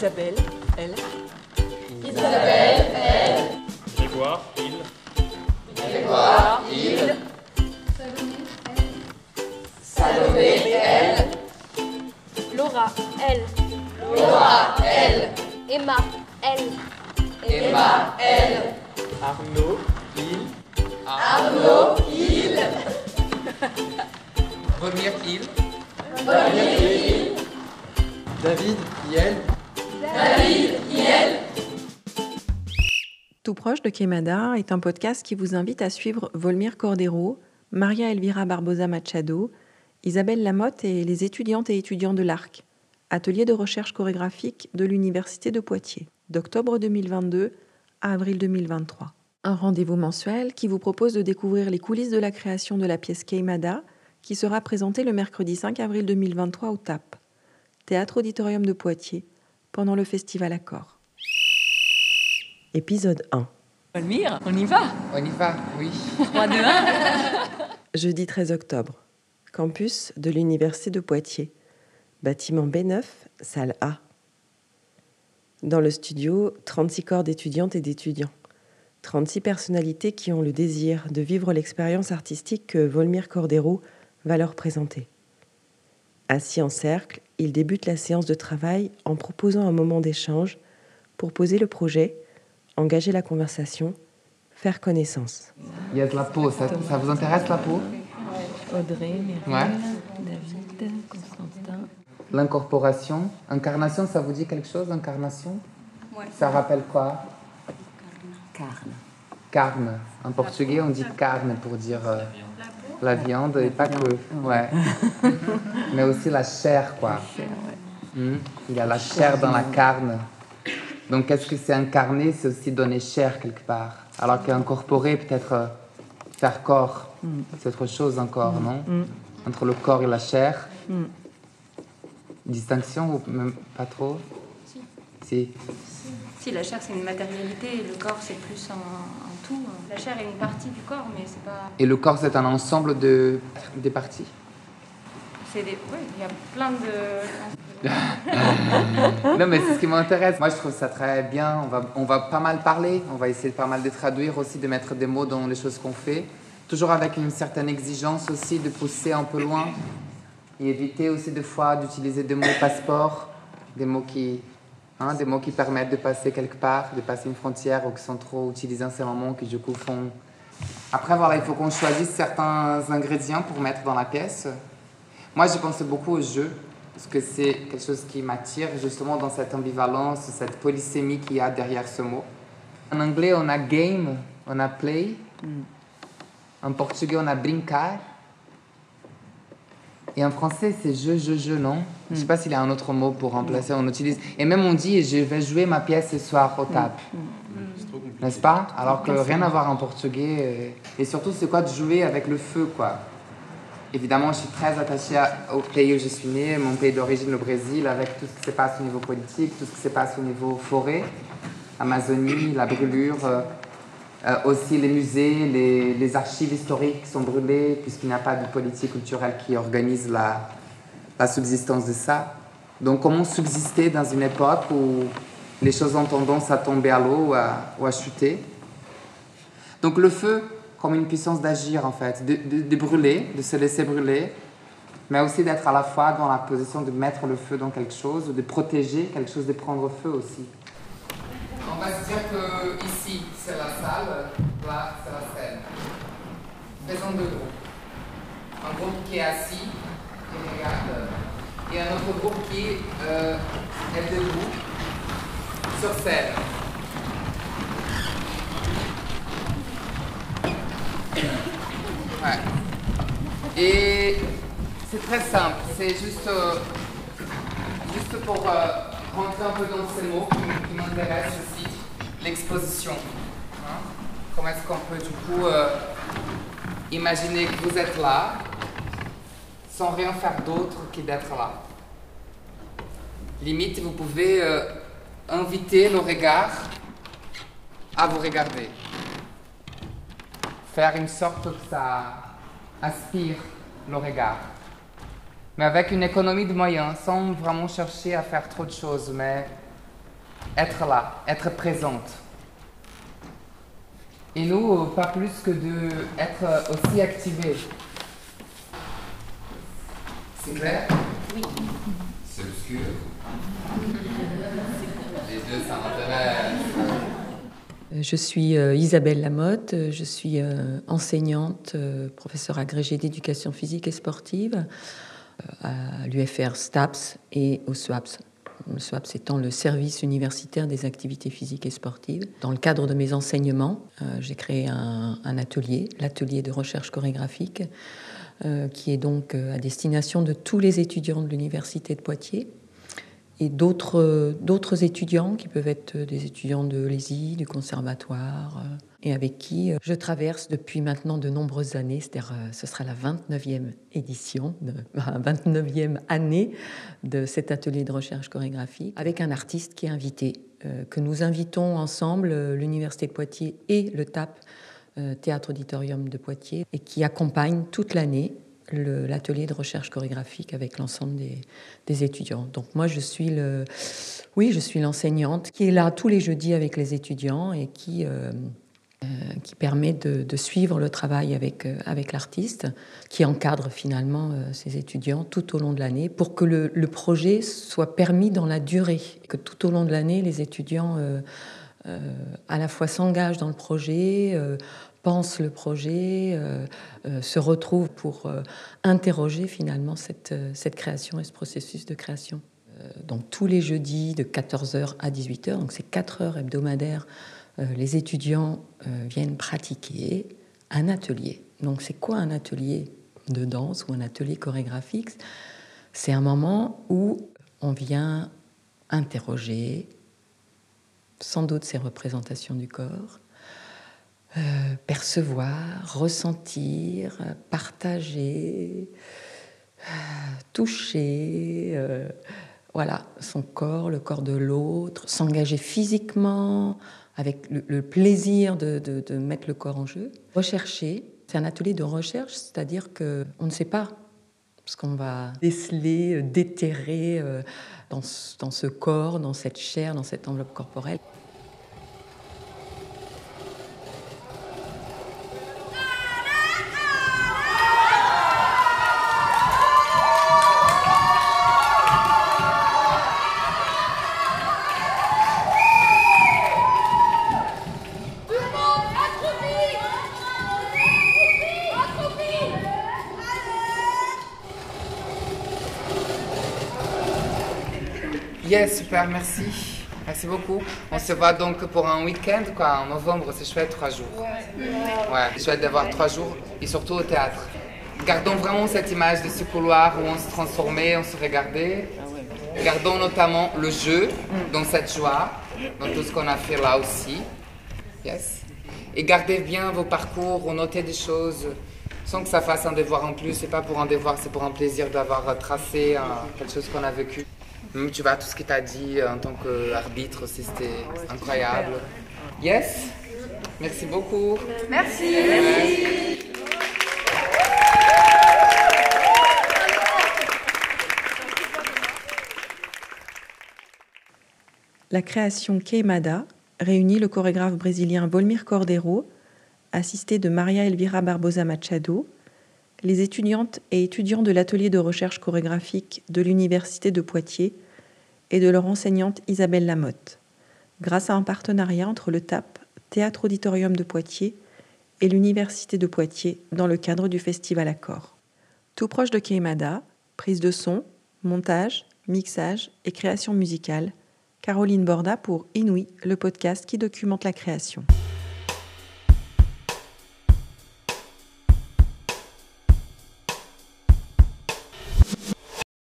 Isabelle, elle. Isabelle, elle. Grégoire, il. Grégoire, il. Salomé, elle. Laura, elle. Laura, elle. Emma, elle. Emma, elle. Arnaud, il. Arnaud, il. Volmir, il. Il. David, Yel. Proche de Quemada est un podcast qui vous invite à suivre Volmir Cordero, Maria Elvira Barbosa Machado, Isabelle Lamotte et les étudiantes et étudiants de l'ARC, atelier de recherche chorégraphique de l'Université de Poitiers, d'octobre 2022 à avril 2023. Un rendez-vous mensuel qui vous propose de découvrir les coulisses de la création de la pièce Queimada, qui sera présentée le mercredi 5 avril 2023 au TAP, Théâtre Auditorium de Poitiers, pendant le festival Accord. Épisode 1. Volmir, on y va On y va, oui. 3, 2, 1. Jeudi 13 octobre. Campus de l'Université de Poitiers. Bâtiment B9, salle A. Dans le studio, 36 corps d'étudiantes et d'étudiants. 36 personnalités qui ont le désir de vivre l'expérience artistique que Volmir Cordero va leur présenter. Assis en cercle, ils débutent la séance de travail en proposant un moment d'échange pour poser le projet, engager la conversation, faire connaissance. Il y a de la peau, ça, ça vous intéresse la peau? Audrey, Myriam, Ouais. David, Constantin. L'incorporation. Incarnation, ça vous dit quelque chose, incarnation? Ouais. Ça rappelle quoi? Carne. Carne. En portugais, on dit carne pour dire euh, la viande et pas que. Ouais. Mais aussi la chair, quoi. Hmm? Il y a la chair dans la carne. Donc, qu'est-ce que c'est incarner C'est aussi donner chair quelque part. Alors qu'incorporer, peut-être euh, faire corps. C'est autre chose encore, non Entre le corps et la chair. Distinction ou même pas trop Si. Si, la chair, c'est une matérialité et le corps, c'est plus un, un tout. La chair est une partie du corps, mais c'est pas. Et le corps, c'est un ensemble de, des parties C'est des. Oui, il y a plein de. Non, mais c'est ce qui m'intéresse. Moi, je trouve ça très bien. On va, on va pas mal parler. On va essayer pas mal de traduire aussi, de mettre des mots dans les choses qu'on fait. Toujours avec une certaine exigence aussi, de pousser un peu loin. Et éviter aussi des fois d'utiliser des mots passeport, des mots qui, hein, des mots qui permettent de passer quelque part, de passer une frontière ou qui sont trop utilisés en ces moments qui du. Après, voilà, il faut qu'on choisisse certains ingrédients pour mettre dans la pièce. Moi, j'ai pensé beaucoup au jeu, parce que c'est quelque chose qui m'attire justement dans cette ambivalence, cette polysémie qu'il y a derrière ce mot. En anglais, on a game, on a play. En portugais, on a brincar. Et en français, c'est jeu, jeu, jeu, non Je sais pas s'il y a un autre mot pour remplacer, on utilise. Et même on dit, je vais jouer ma pièce ce soir au table. N'est-ce pas? Alors que rien à voir en portugais. euh, Et surtout, c'est quoi de jouer avec le feu, quoi? Évidemment, je suis très attachée à- au pays où je suis née, mon pays d'origine, le Brésil, avec tout ce qui se passe au niveau politique, tout ce qui se passe au niveau forêt, Amazonie, la brûlure, euh, euh, aussi les musées, les, les archives historiques sont brûlées, puisqu'il n'y a pas de politique culturelle qui organise la, subsistance de ça. Donc, comment subsister dans une époque où les choses ont tendance à tomber à l'eau ou à chuter? Donc le feu comme une puissance d'agir en fait, de, brûler, de se laisser brûler, mais aussi d'être à la fois dans la position de mettre le feu dans quelque chose, de protéger quelque chose, de prendre feu aussi. On va se dire que ici c'est la salle, là c'est la scène. Faisons deux groupes. Un groupe qui est assis, qui regarde, et un autre groupe qui euh, est debout sur scène. Ouais. Et c'est très simple, c'est juste, euh, juste pour euh, rentrer un peu dans ces mots qui, m'intéressent aussi, l'exposition. hein. Comment est-ce qu'on peut du coup euh, imaginer que vous êtes là sans rien faire d'autre que d'être là Limite, vous pouvez inviter le regard à vous regarder faire une sorte que ça aspire le regard. Mais avec une économie de moyens, sans vraiment chercher à faire trop de choses, mais être là, être présente. Et nous, pas plus que de être aussi activés. C'est clair? Oui. C'est obscur. Les deux, ça m'intéresse. Je suis euh, Isabelle Lamotte, je suis euh, enseignante, euh, professeure agrégée d'éducation physique et sportive à l'UFR STAPS et au SWAPS. Le SWAPS étant le service universitaire des activités physiques et sportives. Dans le cadre de mes enseignements, j'ai créé un, un atelier, l'atelier de recherche chorégraphique, qui est donc à destination de tous les étudiants de l'université de Poitiers et d'autres, d'autres étudiants qui peuvent être des étudiants de l'ESI, du conservatoire, euh, et avec qui euh, je traverse depuis maintenant de nombreuses années, c'est-à-dire euh, ce sera la 29e édition, la 29e année de cet atelier de recherche chorégraphique, avec un artiste qui est invité, que nous invitons ensemble, l'Université de Poitiers et le TAP, Théâtre Auditorium de Poitiers, et qui accompagne toute l'année l'atelier de recherche chorégraphique avec l'ensemble des, étudiants. Donc moi, je suis le, oui, je suis l'enseignante qui est là tous les jeudis avec les étudiants et qui euh, euh, qui permet de, suivre le travail avec euh, avec l'artiste, qui encadre finalement ses étudiants tout au long de l'année pour que le, le, projet soit permis dans la durée, que tout au long de l'année, les étudiants à la fois s'engagent dans le projet, pense le projet, euh, euh, se retrouve pour euh, interroger finalement cette, cette, création et ce processus de création. donc tous les jeudis de 14h à 18h, donc c'est 4 heures hebdomadaires, les étudiants viennent pratiquer un atelier. Donc c'est quoi un atelier de danse ou un atelier chorégraphique? C'est un moment où on vient interroger sans doute ces représentations du corps, euh, percevoir, ressentir, partager, euh, toucher, euh, voilà, son corps, le corps de l'autre, s'engager physiquement, avec le, plaisir de, mettre le corps en jeu. Rechercher, c'est un atelier de recherche, c'est-à-dire que on ne sait pas ce qu'on va déceler, déterrer dans ce corps, dans cette chair, dans cette enveloppe corporelle. Yes, super, merci. Merci beaucoup. On se voit donc pour un week-end, quoi, en novembre, c'est chouette, trois jours. Ouais, c'est chouette d'avoir trois jours, et surtout au théâtre. Gardons vraiment cette image de ce couloir où on se transformait, on se regardait. Gardons notamment le jeu dans cette joie, dans tout ce qu'on a fait là aussi. Yes. Et gardez bien vos parcours, notez des choses sans que ça fasse un devoir en plus. C'est pas pour un devoir, c'est pour un plaisir d'avoir tracé quelque chose qu'on a vécu. Tu vois, tout ce que tu as dit euh, en tant qu'arbitre, c'était incroyable. Yes? Merci beaucoup. Merci. La création Queimada réunit le chorégraphe brésilien Volmir Cordeiro, assisté de Maria Elvira Barbosa Machado, les étudiantes et étudiants de l'atelier de recherche chorégraphique de l'Université de Poitiers et de leur enseignante Isabelle Lamotte, grâce à un partenariat entre le TAP, Théâtre Auditorium de Poitiers, et l'Université de Poitiers dans le cadre du Festival Accord. Tout proche de Keimada, prise de son, montage, mixage et création musicale, Caroline Borda pour Inouï, le podcast qui documente la création.